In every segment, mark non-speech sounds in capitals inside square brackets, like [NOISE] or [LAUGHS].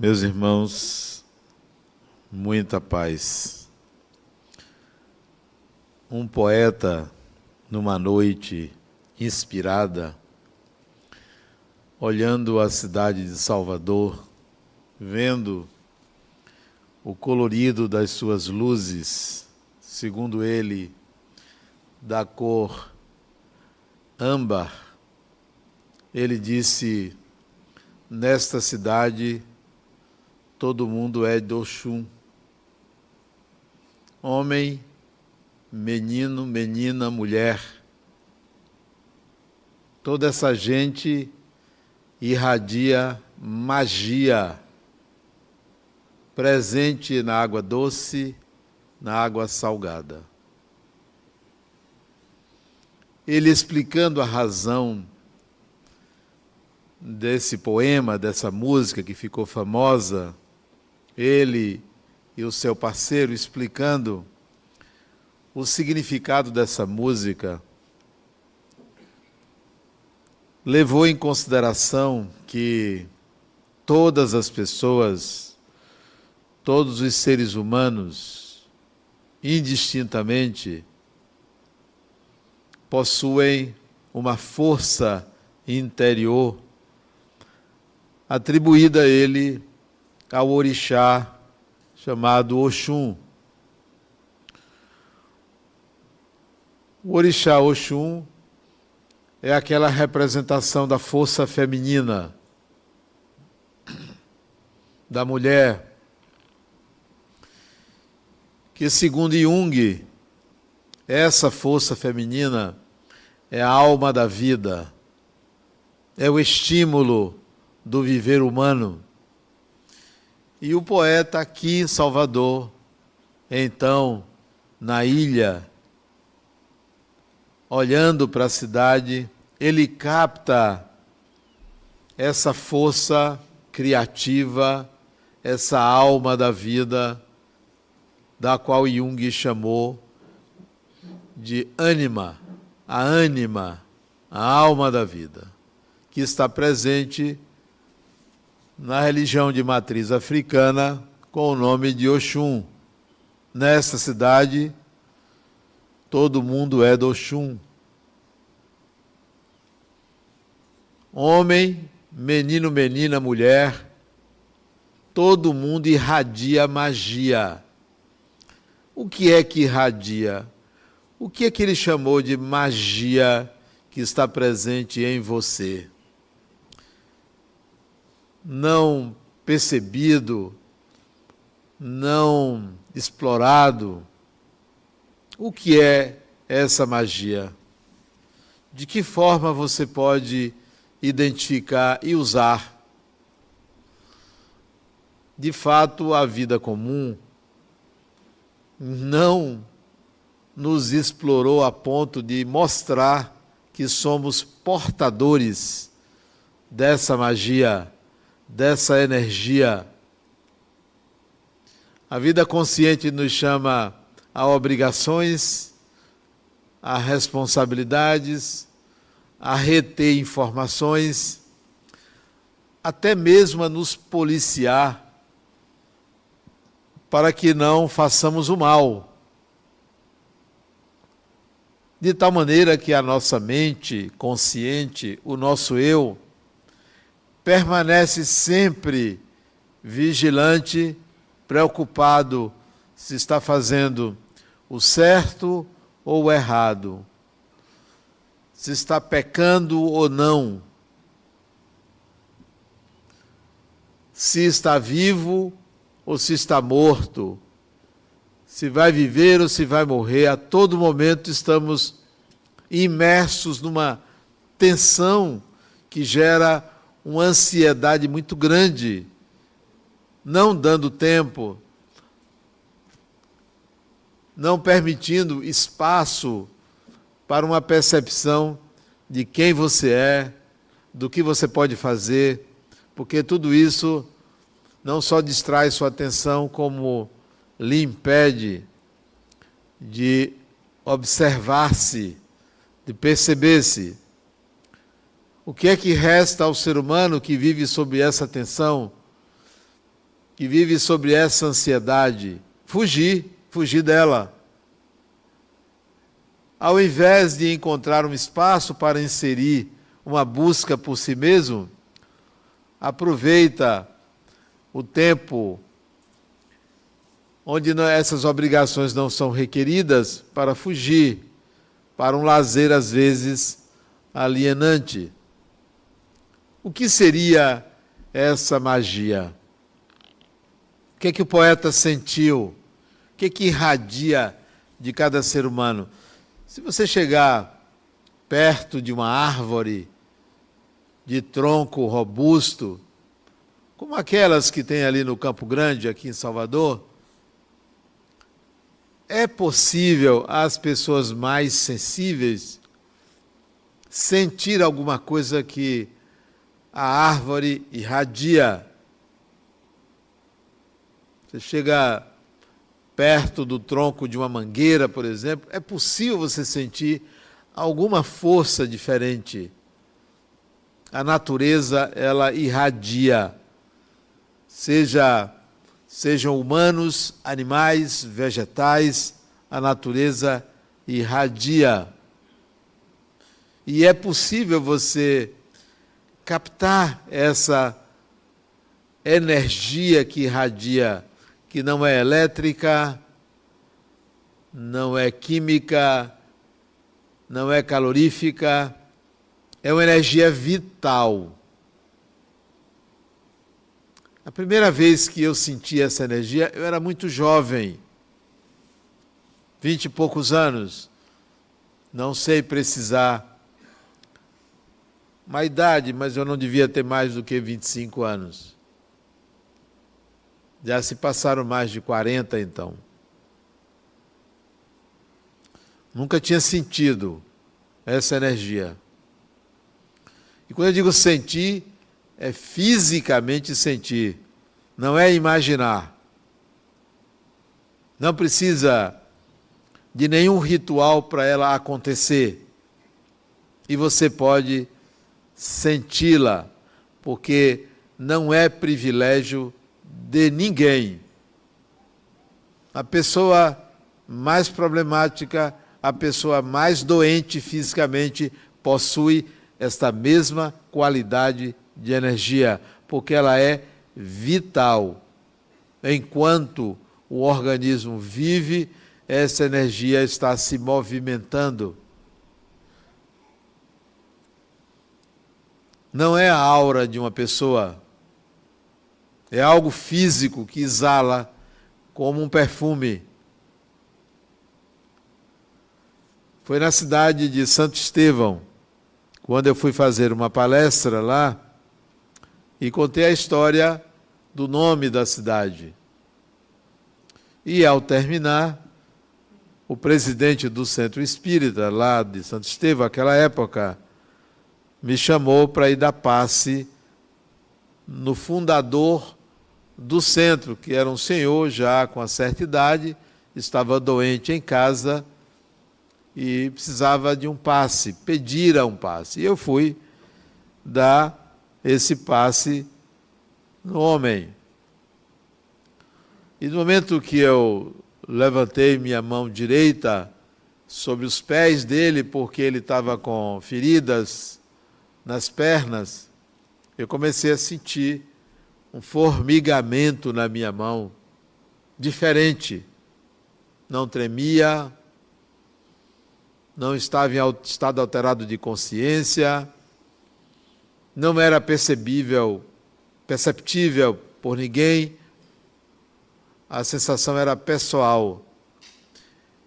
Meus irmãos, muita paz. Um poeta, numa noite inspirada, olhando a cidade de Salvador, vendo o colorido das suas luzes, segundo ele, da cor âmbar, ele disse: Nesta cidade todo mundo é de Oxum. Homem, menino, menina, mulher. Toda essa gente irradia magia presente na água doce, na água salgada. Ele explicando a razão desse poema, dessa música que ficou famosa, ele e o seu parceiro explicando o significado dessa música, levou em consideração que todas as pessoas, todos os seres humanos, indistintamente, possuem uma força interior atribuída a ele ao orixá chamado Oxum. O orixá Oxum é aquela representação da força feminina, da mulher, que segundo Jung, essa força feminina é a alma da vida, é o estímulo do viver humano. E o poeta aqui em Salvador, então, na ilha, olhando para a cidade, ele capta essa força criativa, essa alma da vida, da qual Jung chamou de ânima, a ânima, a alma da vida, que está presente na religião de matriz africana com o nome de Oxum. Nesta cidade, todo mundo é do Oxum. Homem, menino, menina, mulher, todo mundo irradia magia. O que é que irradia? O que é que ele chamou de magia que está presente em você? Não percebido, não explorado. O que é essa magia? De que forma você pode identificar e usar? De fato, a vida comum não nos explorou a ponto de mostrar que somos portadores dessa magia dessa energia. A vida consciente nos chama a obrigações, a responsabilidades, a reter informações, até mesmo a nos policiar para que não façamos o mal. De tal maneira que a nossa mente consciente, o nosso eu, permanece sempre vigilante, preocupado se está fazendo o certo ou o errado, se está pecando ou não, se está vivo ou se está morto, se vai viver ou se vai morrer, a todo momento estamos imersos numa tensão que gera uma ansiedade muito grande, não dando tempo, não permitindo espaço para uma percepção de quem você é, do que você pode fazer, porque tudo isso não só distrai sua atenção, como lhe impede de observar-se, de perceber-se. O que é que resta ao ser humano que vive sob essa tensão? que vive sobre essa ansiedade, fugir, fugir dela. Ao invés de encontrar um espaço para inserir uma busca por si mesmo, aproveita o tempo onde essas obrigações não são requeridas para fugir para um lazer às vezes alienante. O que seria essa magia? O que é que o poeta sentiu? O que é que irradia de cada ser humano? Se você chegar perto de uma árvore de tronco robusto, como aquelas que tem ali no Campo Grande, aqui em Salvador, é possível as pessoas mais sensíveis sentir alguma coisa que a árvore irradia. Você chega perto do tronco de uma mangueira, por exemplo, é possível você sentir alguma força diferente. A natureza, ela irradia, seja sejam humanos, animais, vegetais, a natureza irradia. E é possível você captar essa energia que irradia, que não é elétrica, não é química, não é calorífica, é uma energia vital. A primeira vez que eu senti essa energia, eu era muito jovem, vinte e poucos anos, não sei precisar uma idade, mas eu não devia ter mais do que 25 anos. Já se passaram mais de 40 então. Nunca tinha sentido essa energia. E quando eu digo sentir, é fisicamente sentir, não é imaginar. Não precisa de nenhum ritual para ela acontecer. E você pode senti-la, porque não é privilégio de ninguém. A pessoa mais problemática, a pessoa mais doente fisicamente, possui esta mesma qualidade de energia, porque ela é vital. Enquanto o organismo vive, essa energia está se movimentando. Não é a aura de uma pessoa, é algo físico que exala como um perfume. Foi na cidade de Santo Estevão, quando eu fui fazer uma palestra lá, e contei a história do nome da cidade. E ao terminar, o presidente do Centro Espírita, lá de Santo Estevão, aquela época, me chamou para ir dar passe no fundador do centro, que era um senhor já com uma certa idade, estava doente em casa e precisava de um passe, pedira um passe. E eu fui dar esse passe no homem. E no momento que eu levantei minha mão direita sobre os pés dele, porque ele estava com feridas nas pernas, eu comecei a sentir um formigamento na minha mão, diferente. Não tremia, não estava em estado alterado de consciência, não era percebível, perceptível por ninguém, a sensação era pessoal.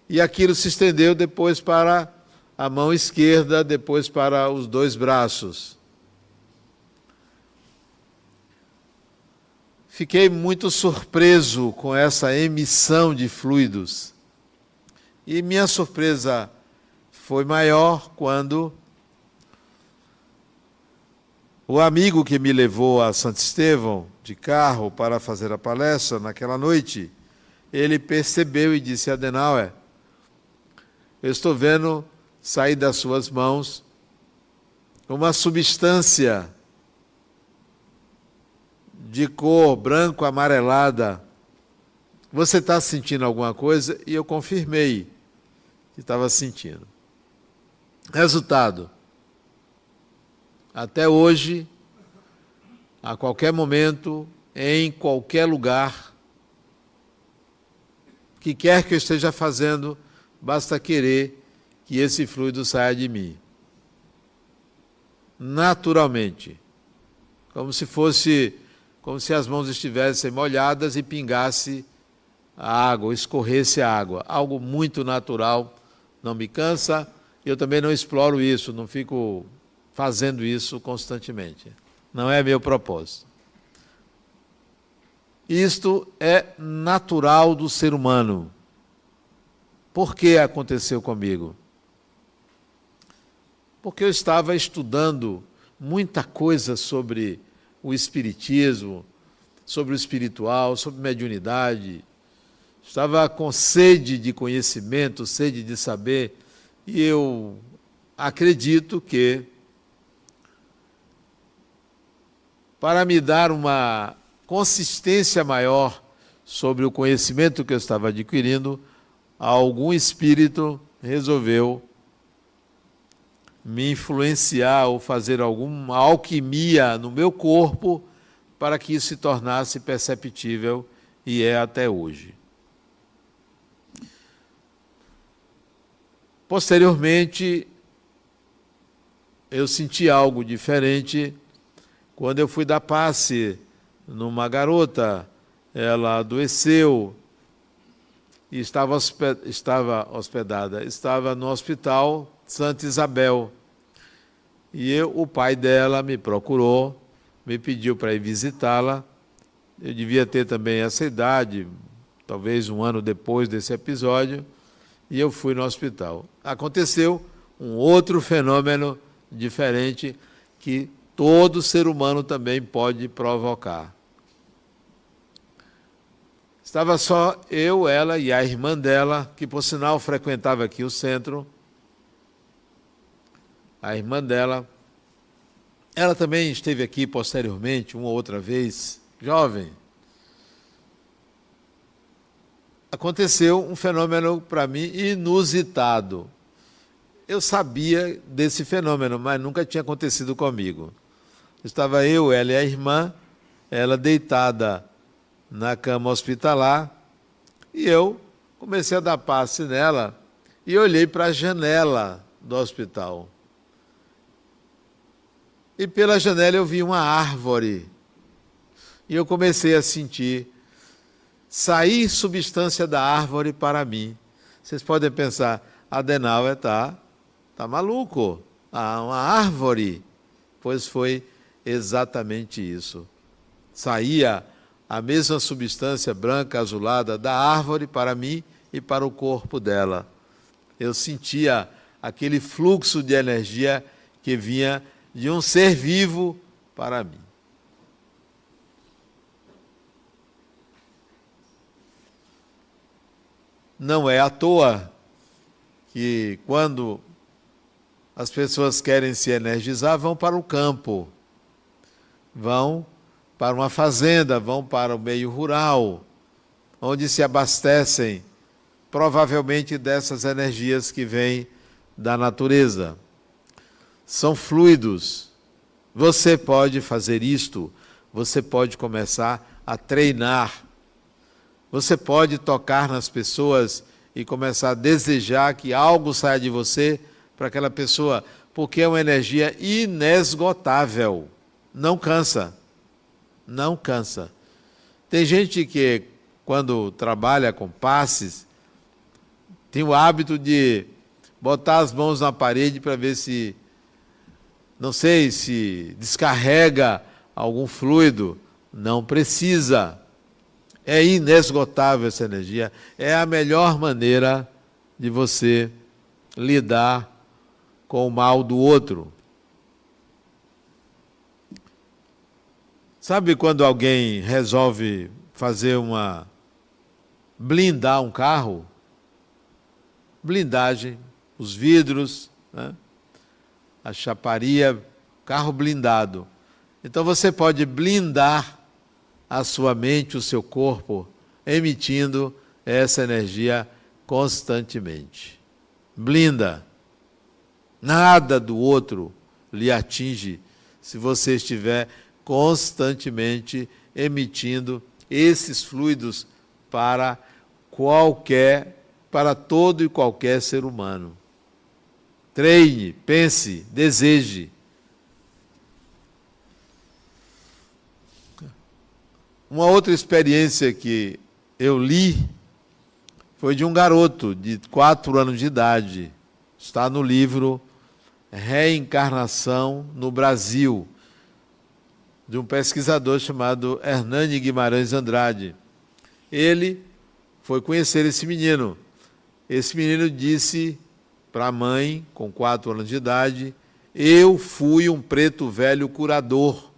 E aquilo se estendeu depois para a mão esquerda, depois para os dois braços. Fiquei muito surpreso com essa emissão de fluidos. E minha surpresa foi maior quando o amigo que me levou a Santo Estevão de carro para fazer a palestra naquela noite, ele percebeu e disse: Adenauer, eu estou vendo sair das suas mãos uma substância de cor branco amarelada. Você está sentindo alguma coisa? E eu confirmei que estava sentindo. Resultado: até hoje, a qualquer momento, em qualquer lugar, que quer que eu esteja fazendo, basta querer que esse fluido saia de mim. Naturalmente. Como se fosse, como se as mãos estivessem molhadas e pingasse a água, escorresse a água. Algo muito natural, não me cansa, e eu também não exploro isso, não fico fazendo isso constantemente. Não é meu propósito. Isto é natural do ser humano. Por que aconteceu comigo? Porque eu estava estudando muita coisa sobre o espiritismo, sobre o espiritual, sobre mediunidade. Estava com sede de conhecimento, sede de saber, e eu acredito que para me dar uma consistência maior sobre o conhecimento que eu estava adquirindo, algum espírito resolveu me influenciar ou fazer alguma alquimia no meu corpo para que isso se tornasse perceptível e é até hoje. Posteriormente, eu senti algo diferente quando eu fui dar passe numa garota. Ela adoeceu e estava, hospedada, estava no hospital Santa Isabel. E eu, o pai dela me procurou, me pediu para ir visitá-la. Eu devia ter também essa idade, talvez um ano depois desse episódio, e eu fui no hospital. Aconteceu um outro fenômeno diferente que todo ser humano também pode provocar. Estava só eu, ela e a irmã dela, que por sinal frequentava aqui o centro, a irmã dela. Ela também esteve aqui posteriormente, uma outra vez, jovem. Aconteceu um fenômeno para mim inusitado. Eu sabia desse fenômeno, mas nunca tinha acontecido comigo. Estava eu, ela e a irmã, ela deitada na cama hospitalar, e eu comecei a dar passe nela e olhei para a janela do hospital. E pela janela eu vi uma árvore. E eu comecei a sentir sair substância da árvore para mim. Vocês podem pensar, Adenauer está tá maluco. Ah, uma árvore. Pois foi exatamente isso. Saía a mesma substância branca azulada da árvore para mim e para o corpo dela. Eu sentia aquele fluxo de energia que vinha de um ser vivo para mim. Não é à toa que quando as pessoas querem se energizar, vão para o campo, vão para uma fazenda, vão para o meio rural, onde se abastecem provavelmente dessas energias que vêm da natureza são fluidos. Você pode fazer isto, você pode começar a treinar. Você pode tocar nas pessoas e começar a desejar que algo saia de você para aquela pessoa, porque é uma energia inesgotável. Não cansa. Não cansa. Tem gente que, quando trabalha com passes, tem o hábito de botar as mãos na parede para ver se não sei se descarrega algum fluido, não precisa. É inesgotável essa energia. É a melhor maneira de você lidar com o mal do outro. Sabe quando alguém resolve fazer uma. blindar um carro? Blindagem, os vidros, né? A chaparia, carro blindado. Então você pode blindar a sua mente, o seu corpo, emitindo essa energia constantemente. Blinda. Nada do outro lhe atinge se você estiver constantemente emitindo esses fluidos para qualquer, para todo e qualquer ser humano. Treine, pense, deseje. Uma outra experiência que eu li foi de um garoto de quatro anos de idade. Está no livro Reencarnação no Brasil, de um pesquisador chamado Hernani Guimarães Andrade. Ele foi conhecer esse menino. Esse menino disse para a mãe, com quatro anos de idade: Eu fui um preto velho curador.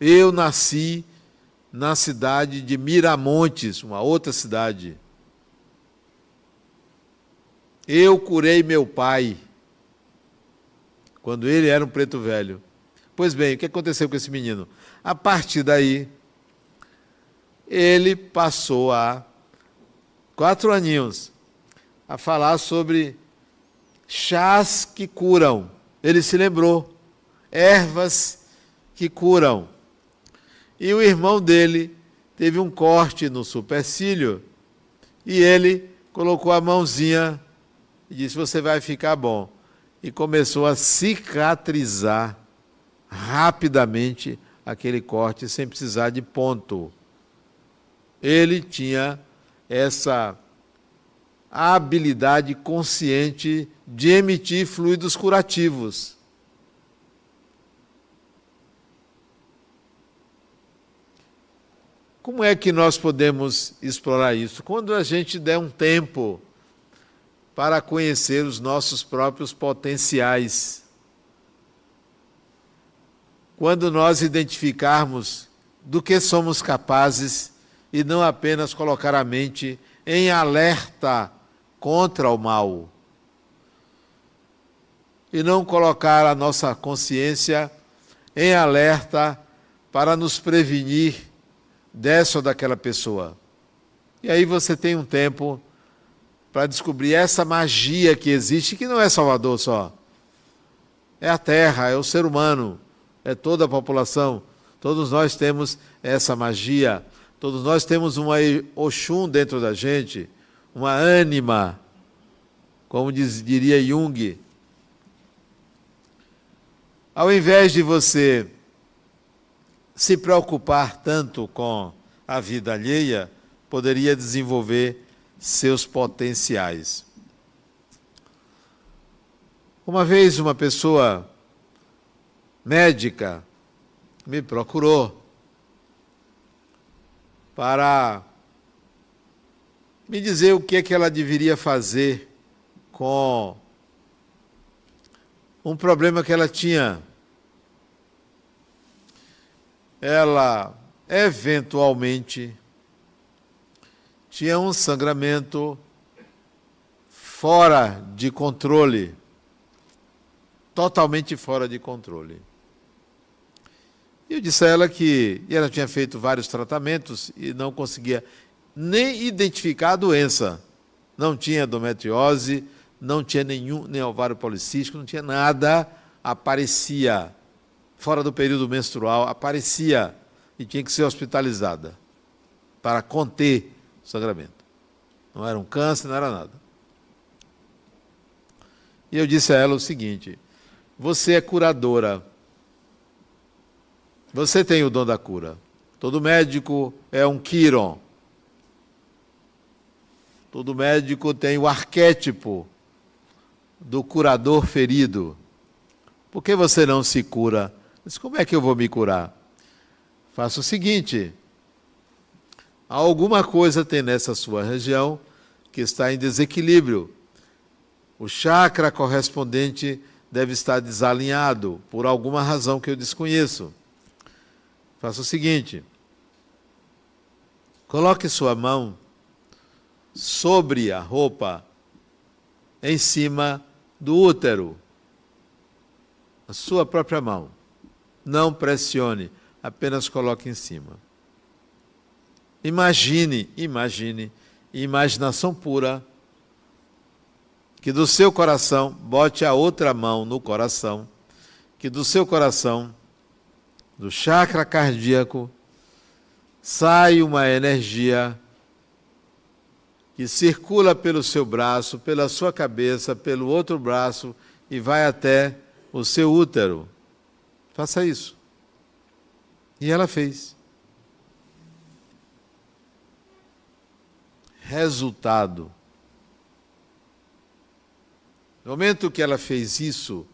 Eu nasci na cidade de Miramontes, uma outra cidade. Eu curei meu pai quando ele era um preto velho. Pois bem, o que aconteceu com esse menino? A partir daí, ele passou a quatro aninhos a falar sobre chás que curam. Ele se lembrou, ervas que curam. E o irmão dele teve um corte no supercílio e ele colocou a mãozinha e disse: Você vai ficar bom. E começou a cicatrizar rapidamente aquele corte sem precisar de ponto. Ele tinha essa habilidade consciente de emitir fluidos curativos. Como é que nós podemos explorar isso? Quando a gente der um tempo para conhecer os nossos próprios potenciais. Quando nós identificarmos do que somos capazes e não apenas colocar a mente em alerta contra o mal. E não colocar a nossa consciência em alerta para nos prevenir dessa ou daquela pessoa. E aí você tem um tempo para descobrir essa magia que existe, que não é Salvador só. É a terra, é o ser humano, é toda a população. Todos nós temos essa magia. Todos nós temos uma Oxum dentro da gente, uma ânima, como diz, diria Jung. Ao invés de você se preocupar tanto com a vida alheia, poderia desenvolver seus potenciais. Uma vez uma pessoa médica me procurou para me dizer o que é que ela deveria fazer com um problema que ela tinha ela eventualmente tinha um sangramento fora de controle, totalmente fora de controle. E eu disse a ela que ela tinha feito vários tratamentos e não conseguia nem identificar a doença. Não tinha endometriose, não tinha nenhum, nem ovário policístico, não tinha nada, aparecia fora do período menstrual, aparecia e tinha que ser hospitalizada para conter o sangramento. Não era um câncer, não era nada. E eu disse a ela o seguinte: você é curadora. Você tem o dom da cura. Todo médico é um Quiron. Todo médico tem o arquétipo do curador ferido. Por que você não se cura mas como é que eu vou me curar? Faça o seguinte: alguma coisa tem nessa sua região que está em desequilíbrio. O chakra correspondente deve estar desalinhado por alguma razão que eu desconheço. Faça o seguinte: coloque sua mão sobre a roupa em cima do útero, a sua própria mão não pressione, apenas coloque em cima. Imagine, imagine, imaginação pura, que do seu coração, bote a outra mão no coração, que do seu coração, do chakra cardíaco, sai uma energia que circula pelo seu braço, pela sua cabeça, pelo outro braço e vai até o seu útero. Faça isso. E ela fez. Resultado. No momento que ela fez isso,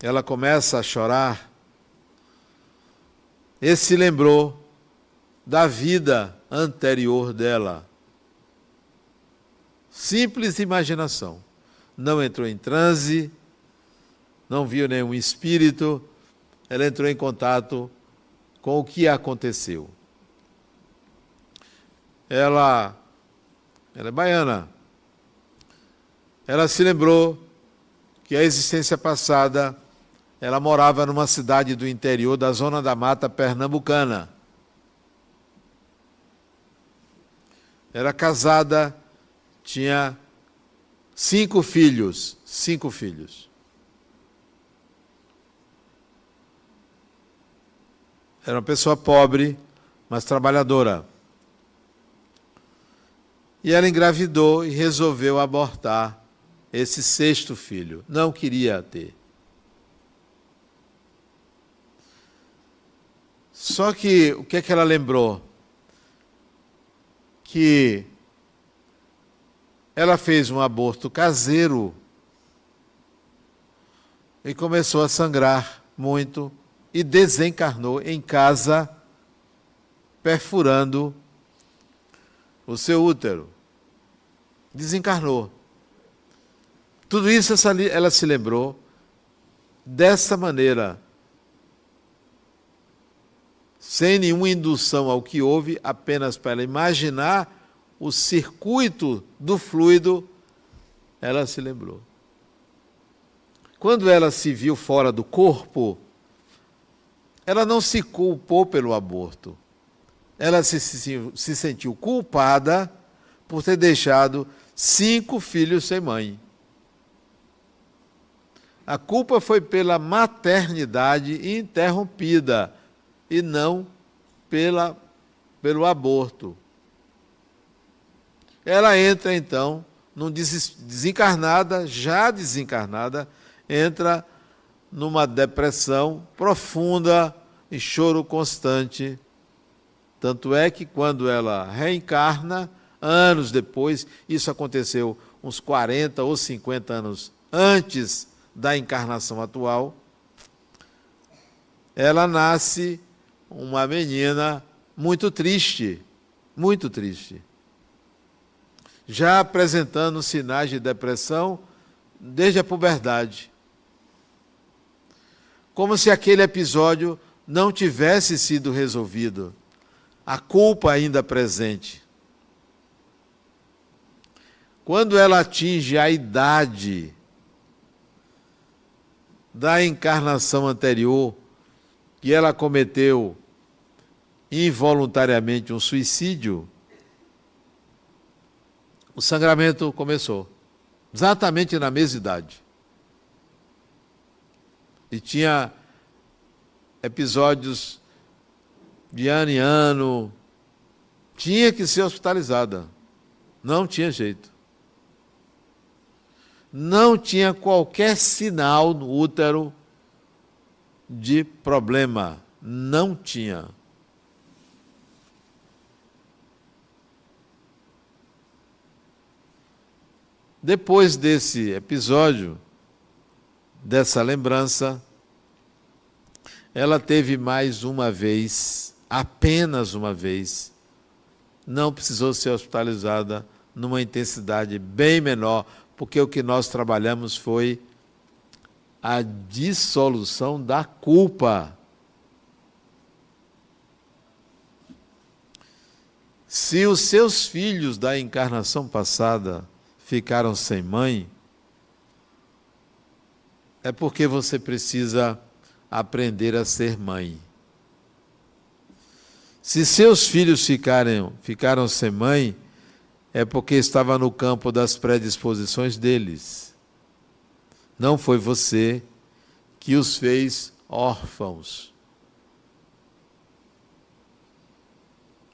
ela começa a chorar e se lembrou da vida anterior dela. Simples imaginação. Não entrou em transe, não viu nenhum espírito, ela entrou em contato com o que aconteceu. Ela, ela é baiana. Ela se lembrou que a existência passada ela morava numa cidade do interior da zona da mata pernambucana. Era casada, tinha cinco filhos, cinco filhos. Era uma pessoa pobre, mas trabalhadora. E ela engravidou e resolveu abortar esse sexto filho. Não queria ter. Só que o que é que ela lembrou? Que ela fez um aborto caseiro e começou a sangrar muito e desencarnou em casa, perfurando o seu útero. Desencarnou. Tudo isso ela se lembrou dessa maneira, sem nenhuma indução ao que houve, apenas para imaginar o circuito do fluido, ela se lembrou. Quando ela se viu fora do corpo, ela não se culpou pelo aborto. Ela se, se, se sentiu culpada por ter deixado cinco filhos sem mãe. A culpa foi pela maternidade interrompida e não pela, pelo aborto. Ela entra então, num desencarnada, já desencarnada, entra numa depressão profunda e choro constante. Tanto é que quando ela reencarna, anos depois, isso aconteceu uns 40 ou 50 anos antes da encarnação atual, ela nasce uma menina muito triste, muito triste. Já apresentando sinais de depressão desde a puberdade como se aquele episódio não tivesse sido resolvido, a culpa ainda presente. Quando ela atinge a idade da encarnação anterior, que ela cometeu involuntariamente um suicídio, o sangramento começou, exatamente na mesma idade e tinha episódios de ano em ano. Tinha que ser hospitalizada. Não tinha jeito. Não tinha qualquer sinal no útero de problema. Não tinha. Depois desse episódio, dessa lembrança, ela teve mais uma vez, apenas uma vez, não precisou ser hospitalizada numa intensidade bem menor, porque o que nós trabalhamos foi a dissolução da culpa. Se os seus filhos da encarnação passada ficaram sem mãe, é porque você precisa aprender a ser mãe. Se seus filhos ficaram, ficaram sem mãe, é porque estava no campo das predisposições deles. Não foi você que os fez órfãos.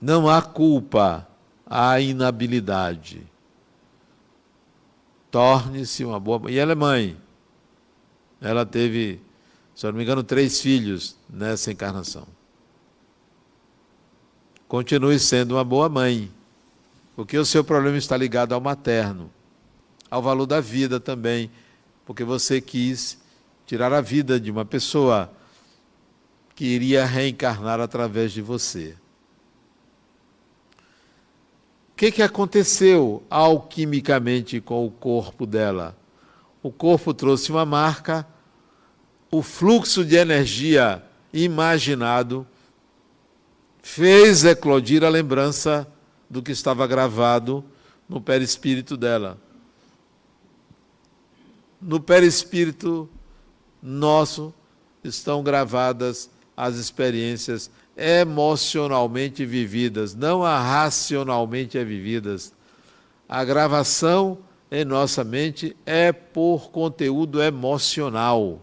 Não há culpa, há inabilidade. Torne-se uma boa. E ela é mãe. Ela teve, se eu não me engano, três filhos nessa encarnação. Continue sendo uma boa mãe, porque o seu problema está ligado ao materno, ao valor da vida também, porque você quis tirar a vida de uma pessoa que iria reencarnar através de você. Que, que aconteceu alquimicamente com o corpo dela? O corpo trouxe uma marca, o fluxo de energia imaginado fez eclodir a lembrança do que estava gravado no perispírito dela. No perispírito nosso estão gravadas as experiências emocionalmente vividas, não a racionalmente vividas. A gravação em nossa mente é por conteúdo emocional.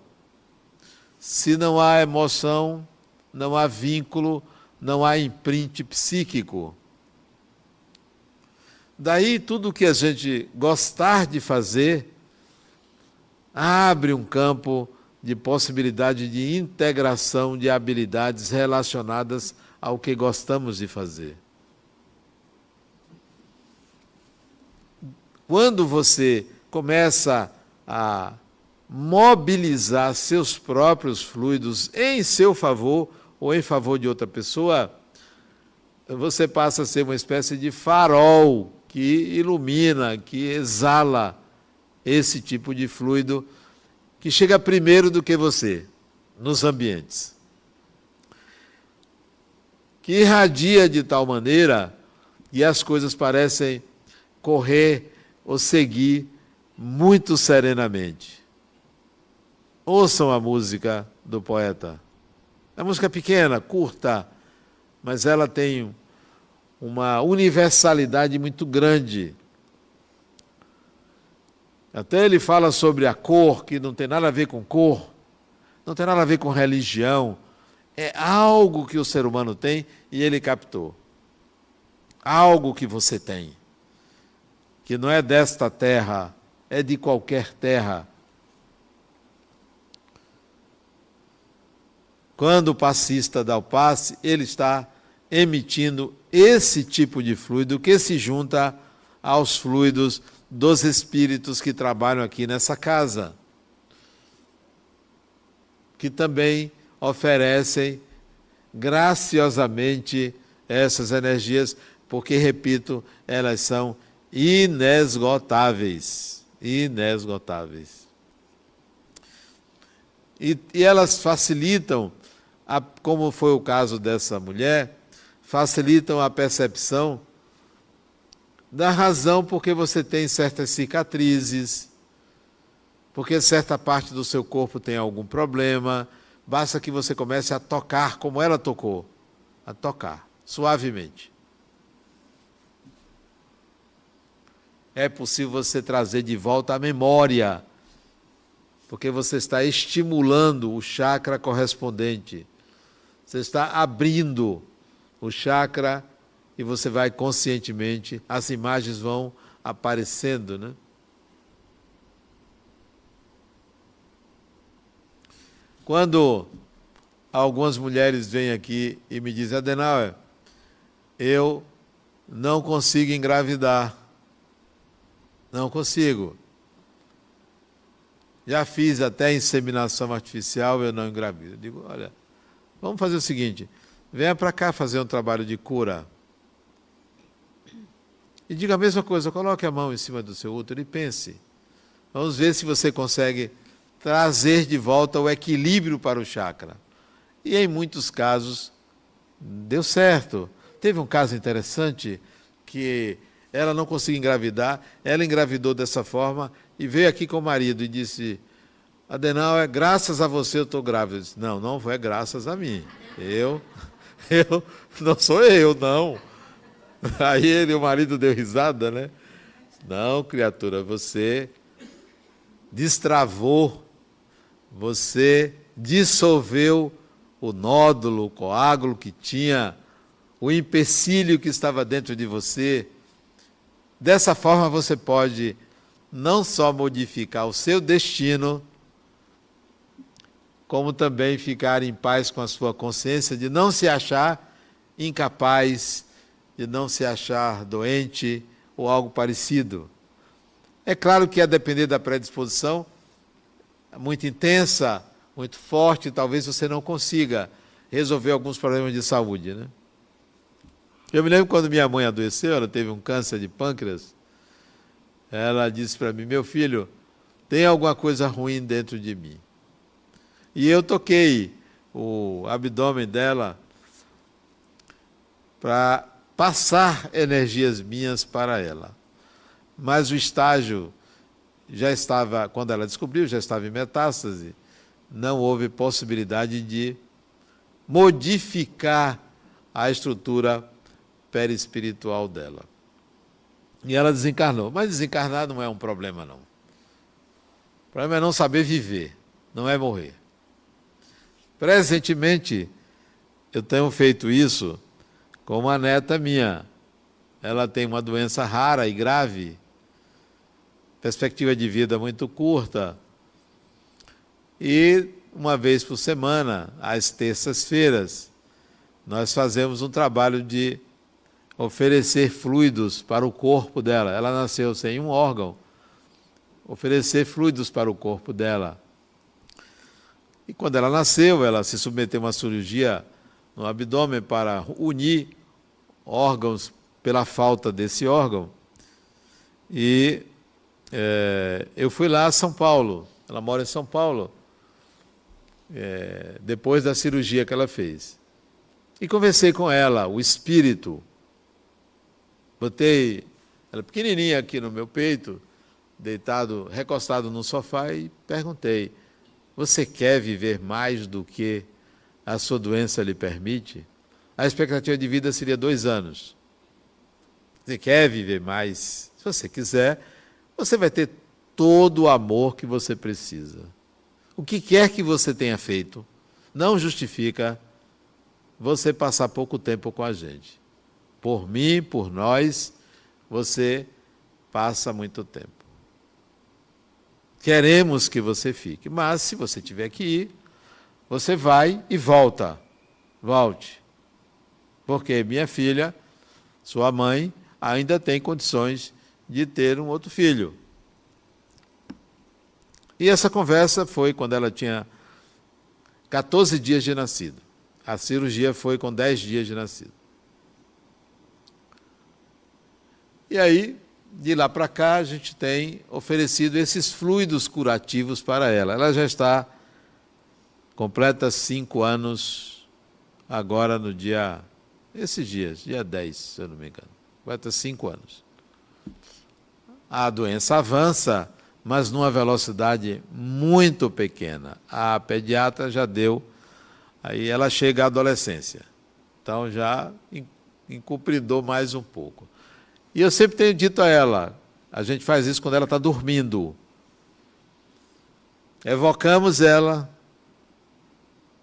Se não há emoção, não há vínculo, não há imprint psíquico. Daí tudo que a gente gostar de fazer abre um campo de possibilidade de integração de habilidades relacionadas ao que gostamos de fazer. Quando você começa a mobilizar seus próprios fluidos em seu favor ou em favor de outra pessoa, você passa a ser uma espécie de farol que ilumina, que exala esse tipo de fluido que chega primeiro do que você nos ambientes. Que irradia de tal maneira que as coisas parecem correr ou seguir muito serenamente. Ouçam a música do poeta. É música pequena, curta, mas ela tem uma universalidade muito grande. Até ele fala sobre a cor, que não tem nada a ver com cor, não tem nada a ver com religião. É algo que o ser humano tem e ele captou. Algo que você tem que não é desta terra, é de qualquer terra. Quando o passista dá o passe, ele está emitindo esse tipo de fluido que se junta aos fluidos dos espíritos que trabalham aqui nessa casa, que também oferecem graciosamente essas energias, porque, repito, elas são inesgotáveis. Inesgotáveis. E, e elas facilitam, a, como foi o caso dessa mulher, facilitam a percepção da razão porque você tem certas cicatrizes, porque certa parte do seu corpo tem algum problema, basta que você comece a tocar como ela tocou, a tocar suavemente. é possível você trazer de volta a memória, porque você está estimulando o chakra correspondente. Você está abrindo o chakra e você vai conscientemente, as imagens vão aparecendo, né? Quando algumas mulheres vêm aqui e me dizem, Adenauer, eu não consigo engravidar. Não consigo. Já fiz até inseminação artificial, eu não engravido. Eu digo, olha, vamos fazer o seguinte: venha para cá fazer um trabalho de cura. E diga a mesma coisa, coloque a mão em cima do seu útero e pense. Vamos ver se você consegue trazer de volta o equilíbrio para o chakra. E em muitos casos deu certo. Teve um caso interessante que ela não conseguia engravidar, ela engravidou dessa forma e veio aqui com o marido e disse: Adenal, é graças a você eu estou grávida. Eu disse, não, não foi graças a mim. Eu, [LAUGHS] Eu não sou eu, não. [LAUGHS] Aí ele, o marido deu risada, né? Não, criatura, você destravou, você dissolveu o nódulo, o coágulo que tinha, o empecilho que estava dentro de você. Dessa forma você pode não só modificar o seu destino, como também ficar em paz com a sua consciência de não se achar incapaz, de não se achar doente ou algo parecido. É claro que a depender da predisposição muito intensa, muito forte, talvez você não consiga resolver alguns problemas de saúde, né? Eu me lembro quando minha mãe adoeceu, ela teve um câncer de pâncreas. Ela disse para mim: "Meu filho, tem alguma coisa ruim dentro de mim". E eu toquei o abdômen dela para passar energias minhas para ela. Mas o estágio já estava, quando ela descobriu, já estava em metástase, não houve possibilidade de modificar a estrutura perispiritual dela. E ela desencarnou. Mas desencarnar não é um problema, não. O problema é não saber viver, não é morrer. Presentemente, eu tenho feito isso com uma neta minha. Ela tem uma doença rara e grave, perspectiva de vida muito curta. E uma vez por semana, às terças-feiras, nós fazemos um trabalho de oferecer fluidos para o corpo dela. Ela nasceu sem um órgão. Oferecer fluidos para o corpo dela. E quando ela nasceu, ela se submeteu a uma cirurgia no abdômen para unir órgãos pela falta desse órgão. E é, eu fui lá a São Paulo, ela mora em São Paulo, é, depois da cirurgia que ela fez. E conversei com ela, o espírito. Botei ela pequenininha aqui no meu peito, deitado, recostado no sofá e perguntei: você quer viver mais do que a sua doença lhe permite? A expectativa de vida seria dois anos. Você quer viver mais? Se você quiser, você vai ter todo o amor que você precisa. O que quer que você tenha feito, não justifica você passar pouco tempo com a gente. Por mim, por nós, você passa muito tempo. Queremos que você fique, mas se você tiver que ir, você vai e volta. Volte. Porque minha filha, sua mãe, ainda tem condições de ter um outro filho. E essa conversa foi quando ela tinha 14 dias de nascido. A cirurgia foi com 10 dias de nascido. E aí de lá para cá, a gente tem oferecido esses fluidos curativos para ela. Ela já está completa cinco anos, agora no dia, esses dias, dia 10, se eu não me engano. Completa cinco anos. A doença avança, mas numa velocidade muito pequena. A pediatra já deu, aí ela chega à adolescência. Então já encupridou mais um pouco. E eu sempre tenho dito a ela, a gente faz isso quando ela está dormindo. Evocamos ela,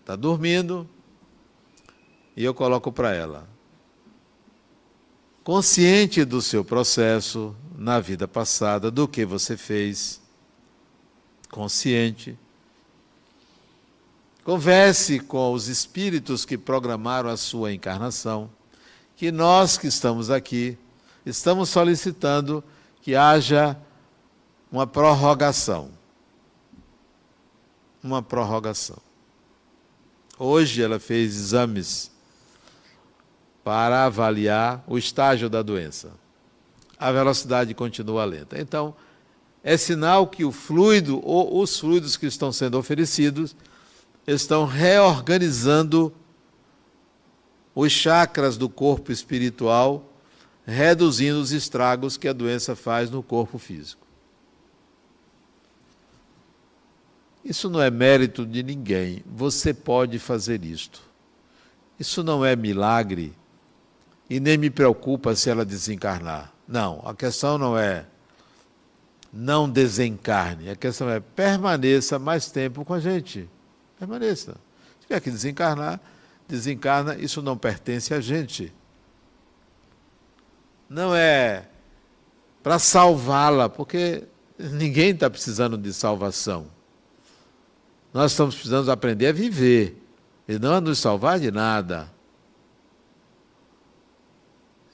está dormindo, e eu coloco para ela. Consciente do seu processo na vida passada, do que você fez, consciente. Converse com os espíritos que programaram a sua encarnação, que nós que estamos aqui estamos solicitando que haja uma prorrogação. Uma prorrogação. Hoje ela fez exames para avaliar o estágio da doença. A velocidade continua lenta. Então, é sinal que o fluido ou os fluidos que estão sendo oferecidos estão reorganizando os chakras do corpo espiritual reduzindo os estragos que a doença faz no corpo físico. Isso não é mérito de ninguém. Você pode fazer isto. Isso não é milagre e nem me preocupa se ela desencarnar. Não, a questão não é não desencarne, a questão é permaneça mais tempo com a gente. Permaneça. Se tiver que desencarnar, desencarna, isso não pertence a gente. Não é para salvá-la, porque ninguém está precisando de salvação. Nós estamos precisando aprender a viver e não a nos salvar de nada.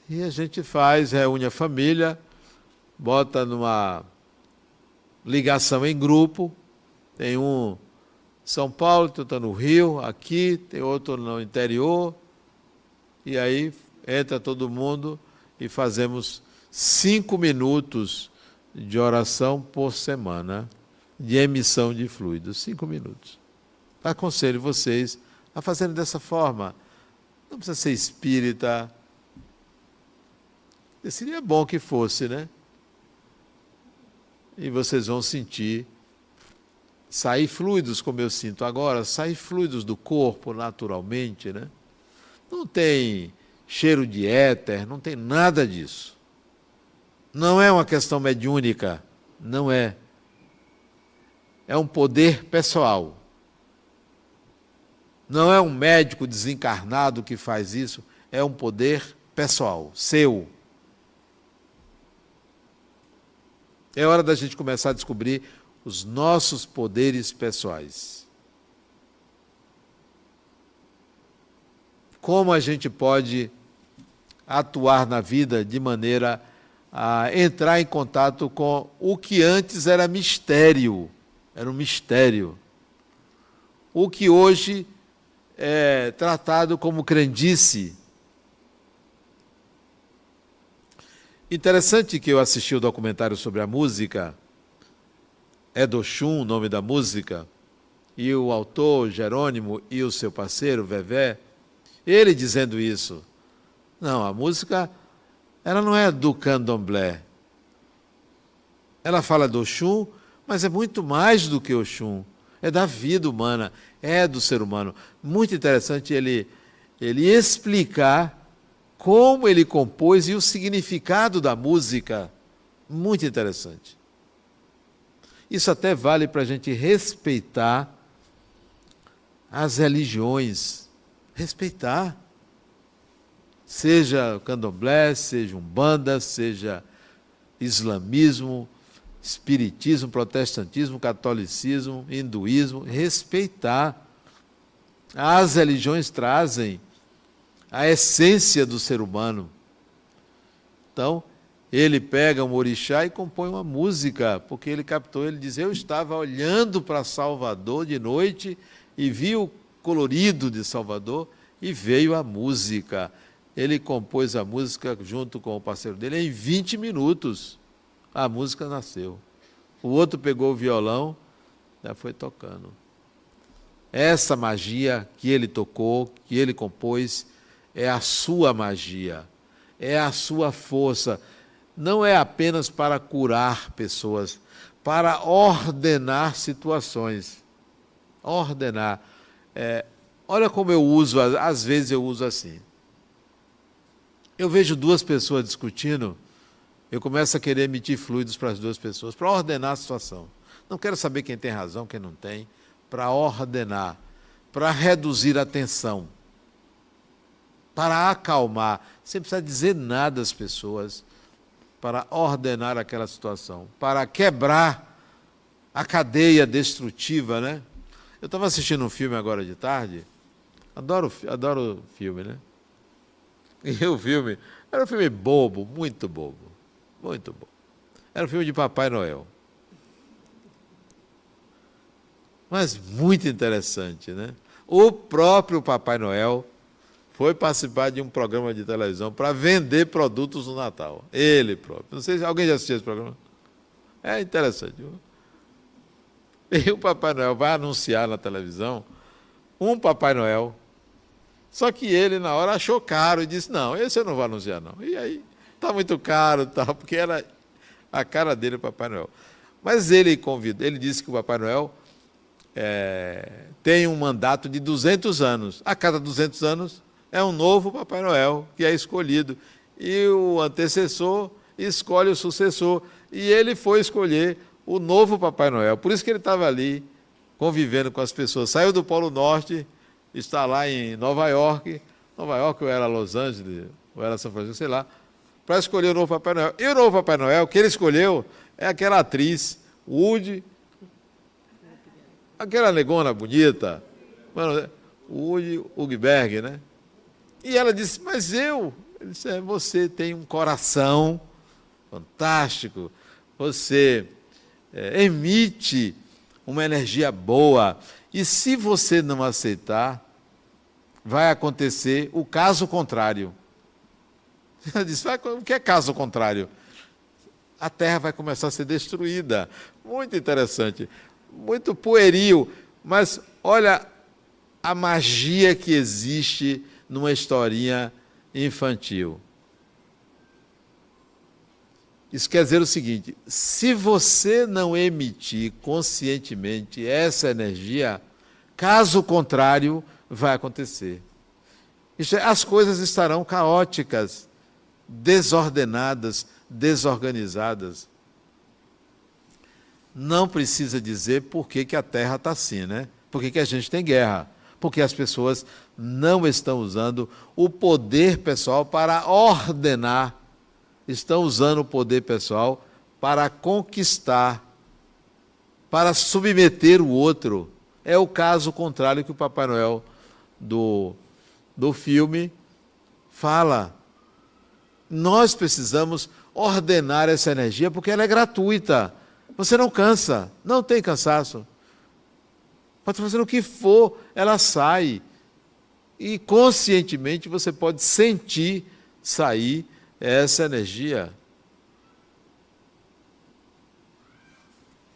E a gente faz, reúne a família, bota numa ligação em grupo, tem um São Paulo, outro no Rio, aqui, tem outro no interior, e aí entra todo mundo e fazemos cinco minutos de oração por semana, de emissão de fluidos, cinco minutos. Aconselho vocês a fazerem dessa forma. Não precisa ser espírita, Seria bom que fosse, né? E vocês vão sentir sair fluidos, como eu sinto agora, sair fluidos do corpo naturalmente, né? Não tem cheiro de éter, não tem nada disso. Não é uma questão mediúnica, não é. É um poder pessoal. Não é um médico desencarnado que faz isso, é um poder pessoal, seu. É hora da gente começar a descobrir os nossos poderes pessoais. Como a gente pode atuar na vida de maneira a entrar em contato com o que antes era mistério, era um mistério. O que hoje é tratado como crendice. Interessante que eu assisti o documentário sobre a música, é Chum, o nome da música, e o autor, Jerônimo, e o seu parceiro, Vevé, ele dizendo isso. Não, a música, ela não é do candomblé. Ela fala do Chum, mas é muito mais do que o Chum. É da vida humana, é do ser humano. Muito interessante ele, ele explicar como ele compôs e o significado da música. Muito interessante. Isso até vale para a gente respeitar as religiões. Respeitar. Seja candomblé, seja umbanda, seja islamismo, espiritismo, protestantismo, catolicismo, hinduísmo. Respeitar. As religiões trazem a essência do ser humano. Então, ele pega um orixá e compõe uma música, porque ele captou, ele diz: Eu estava olhando para Salvador de noite e vi o colorido de Salvador e veio a música. Ele compôs a música junto com o parceiro dele em 20 minutos. A música nasceu. O outro pegou o violão, já foi tocando. Essa magia que ele tocou, que ele compôs, é a sua magia, é a sua força. Não é apenas para curar pessoas, para ordenar situações. Ordenar. É, olha como eu uso, às vezes eu uso assim. Eu vejo duas pessoas discutindo, eu começo a querer emitir fluidos para as duas pessoas, para ordenar a situação. Não quero saber quem tem razão, quem não tem, para ordenar, para reduzir a tensão para acalmar, sem precisar dizer nada às pessoas, para ordenar aquela situação, para quebrar a cadeia destrutiva, né? Eu estava assistindo um filme agora de tarde, adoro, adoro filme, né? [LAUGHS] E o filme era um filme bobo, muito bobo, muito bobo. Era um filme de Papai Noel. Mas muito interessante, né? O próprio Papai Noel foi participar de um programa de televisão para vender produtos no Natal. Ele próprio. Não sei se alguém já assistiu esse programa. É interessante. E o Papai Noel vai anunciar na televisão um Papai Noel. Só que ele, na hora, achou caro e disse: Não, esse eu não vou anunciar, não. E aí, está muito caro, tal, porque era a cara dele, o Papai Noel. Mas ele convidou, ele disse que o Papai Noel é, tem um mandato de 200 anos. A cada 200 anos É um novo Papai Noel que é escolhido. E o antecessor escolhe o sucessor. E ele foi escolher o novo Papai Noel. Por isso que ele estava ali, convivendo com as pessoas. Saiu do Polo Norte, está lá em Nova York. Nova York ou era Los Angeles, ou era São Francisco, sei lá, para escolher o novo Papai Noel. E o novo Papai Noel, que ele escolheu, é aquela atriz, Woody, aquela negona bonita, mano, Woody Ugberg, né? E ela disse, mas eu, ele disse, é, você tem um coração fantástico, você é, emite uma energia boa, e se você não aceitar, vai acontecer o caso contrário. Ela disse, o que é caso contrário? A terra vai começar a ser destruída. Muito interessante, muito pueril, mas olha a magia que existe numa historinha infantil. Isso quer dizer o seguinte: se você não emitir conscientemente essa energia, caso contrário, vai acontecer. É, as coisas estarão caóticas, desordenadas, desorganizadas. Não precisa dizer por que, que a Terra está assim, né? Por que, que a gente tem guerra? Porque as pessoas não estão usando o poder pessoal para ordenar, estão usando o poder pessoal para conquistar, para submeter o outro. É o caso contrário que o Papai Noel do, do filme fala. Nós precisamos ordenar essa energia porque ela é gratuita. Você não cansa, não tem cansaço. Pode fazer o que for, ela sai. E conscientemente você pode sentir sair essa energia.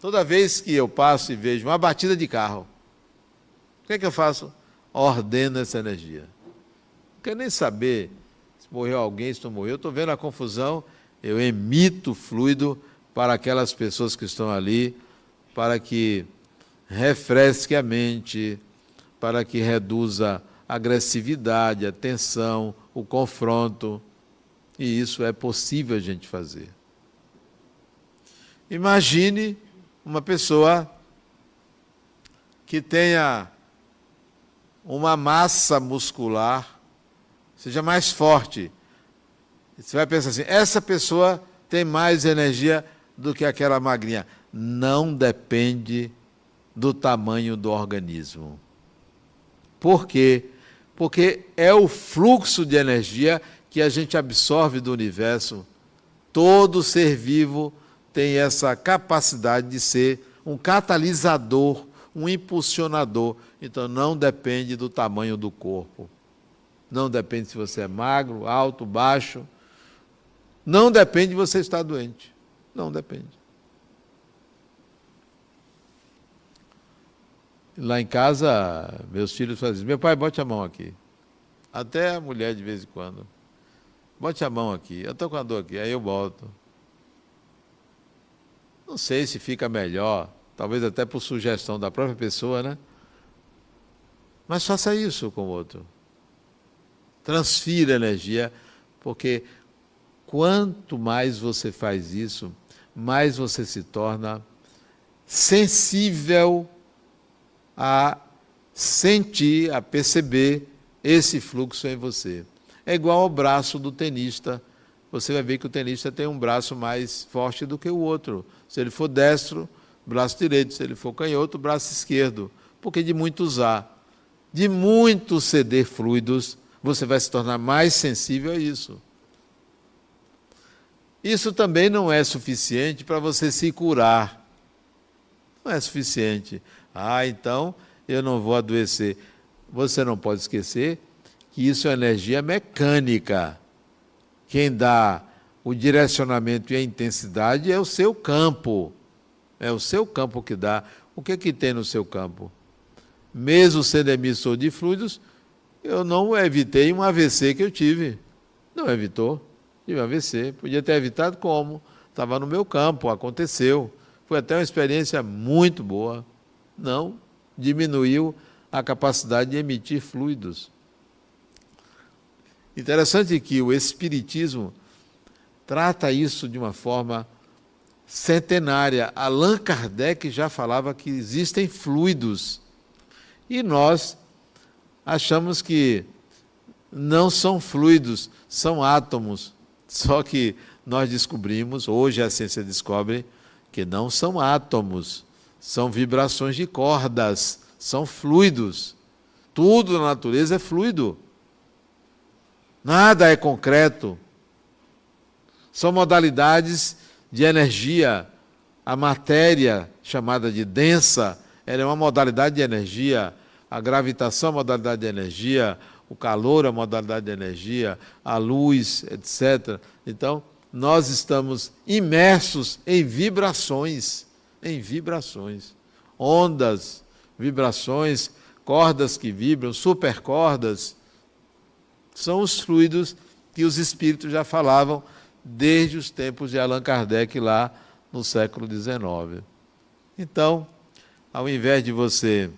Toda vez que eu passo e vejo uma batida de carro, o que é que eu faço? ordena essa energia. Não quero nem saber morreu alguém, se não morreu. Eu estou vendo a confusão, eu emito fluido para aquelas pessoas que estão ali, para que refresque a mente, para que reduza a agressividade, a tensão, o confronto. E isso é possível a gente fazer. Imagine uma pessoa que tenha uma massa muscular, seja mais forte. Você vai pensar assim: essa pessoa tem mais energia do que aquela magrinha. Não depende do tamanho do organismo. Por quê? Porque é o fluxo de energia que a gente absorve do universo. Todo ser vivo tem essa capacidade de ser um catalisador, um impulsionador então não depende do tamanho do corpo. Não depende se você é magro, alto, baixo. Não depende de você estar doente. Não depende. Lá em casa, meus filhos fazem meu pai, bote a mão aqui. Até a mulher de vez em quando. Bote a mão aqui. Eu estou com a dor aqui, aí eu boto. Não sei se fica melhor, talvez até por sugestão da própria pessoa, né? Mas faça isso com o outro. Transfira energia, porque quanto mais você faz isso, mais você se torna sensível a sentir, a perceber esse fluxo em você. É igual ao braço do tenista. Você vai ver que o tenista tem um braço mais forte do que o outro. Se ele for destro, braço direito. Se ele for canhoto, braço esquerdo. Porque de muito usar de muito ceder fluidos, você vai se tornar mais sensível a isso. Isso também não é suficiente para você se curar. Não é suficiente. Ah, então eu não vou adoecer. Você não pode esquecer que isso é energia mecânica. Quem dá o direcionamento e a intensidade é o seu campo. É o seu campo que dá. O que, é que tem no seu campo? mesmo sendo emissor de fluidos, eu não evitei um AVC que eu tive. Não evitou. Tive AVC. Podia ter evitado como? Estava no meu campo, aconteceu. Foi até uma experiência muito boa. Não diminuiu a capacidade de emitir fluidos. Interessante que o Espiritismo trata isso de uma forma centenária. Allan Kardec já falava que existem fluidos. E nós achamos que não são fluidos, são átomos. Só que nós descobrimos, hoje a ciência descobre, que não são átomos, são vibrações de cordas, são fluidos. Tudo na natureza é fluido. Nada é concreto. São modalidades de energia. A matéria, chamada de densa, ela é uma modalidade de energia. A gravitação uma modalidade de energia. O calor uma modalidade de energia. A luz, etc. Então, nós estamos imersos em vibrações. Em vibrações. Ondas, vibrações, cordas que vibram, supercordas são os fluidos que os espíritos já falavam desde os tempos de Allan Kardec lá no século XIX. Então, ao invés de você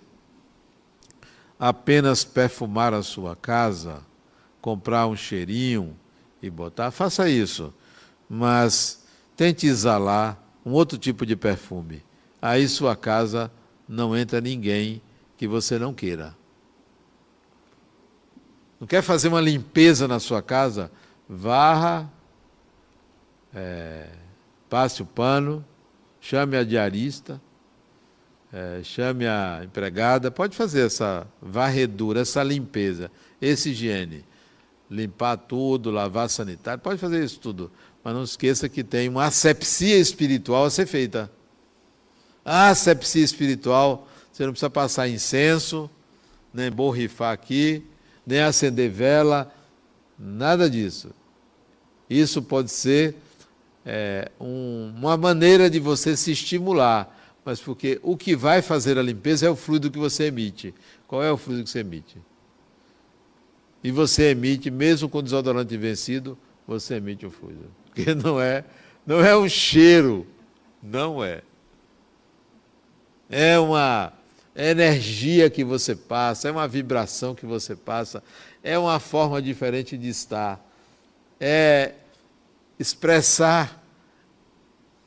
apenas perfumar a sua casa, comprar um cheirinho e botar, faça isso, mas tente exalar um outro tipo de perfume. Aí sua casa não entra ninguém que você não queira. Não quer fazer uma limpeza na sua casa? Varra, é, passe o pano, chame a diarista, é, chame a empregada, pode fazer essa varredura, essa limpeza, esse higiene. Limpar tudo, lavar sanitário, pode fazer isso tudo. Mas não esqueça que tem uma asepsia espiritual a ser feita. A asepsia espiritual, você não precisa passar incenso, nem borrifar aqui, nem acender vela, nada disso. Isso pode ser é, um, uma maneira de você se estimular, mas porque o que vai fazer a limpeza é o fluido que você emite. Qual é o fluido que você emite? E você emite, mesmo com desodorante vencido, você emite o fluido. [LAUGHS] Porque não é, não é um cheiro, não é. É uma energia que você passa, é uma vibração que você passa, é uma forma diferente de estar. É expressar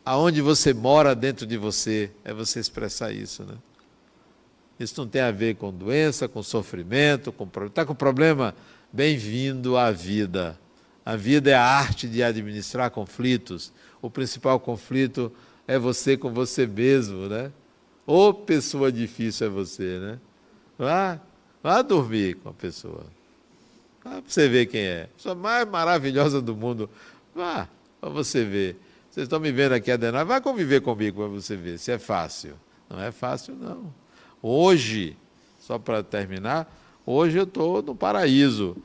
aonde você mora dentro de você, é você expressar isso, né? Isso não tem a ver com doença, com sofrimento, com está com problema, bem-vindo à vida. A vida é a arte de administrar conflitos. O principal conflito é você com você mesmo, né? Ô pessoa difícil é você, né? Vá, vá dormir com a pessoa. Vá para você ver quem é. A pessoa mais maravilhosa do mundo. Vá, para você ver. Vocês estão me vendo aqui, Adenal. Vá conviver comigo para você ver se é fácil. Não é fácil, não. Hoje, só para terminar, hoje eu estou no paraíso.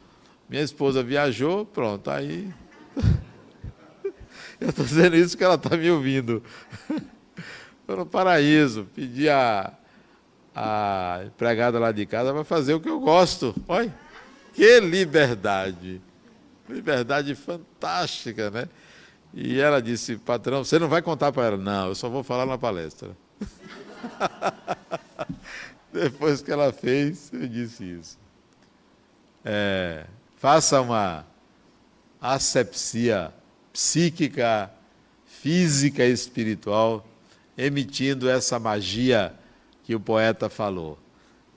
Minha esposa viajou, pronto, aí. [LAUGHS] eu estou dizendo isso que ela está me ouvindo. [LAUGHS] Estou no paraíso, pedi a, a empregada lá de casa para fazer o que eu gosto. Olha, que liberdade. Liberdade fantástica, né? E ela disse, patrão, você não vai contar para ela? Não, eu só vou falar na palestra. [LAUGHS] Depois que ela fez, eu disse isso. É, faça uma asepsia psíquica, física e espiritual emitindo essa magia que o poeta falou,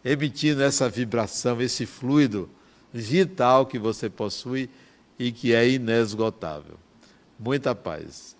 emitindo essa vibração, esse fluido vital que você possui e que é inesgotável. Muita paz.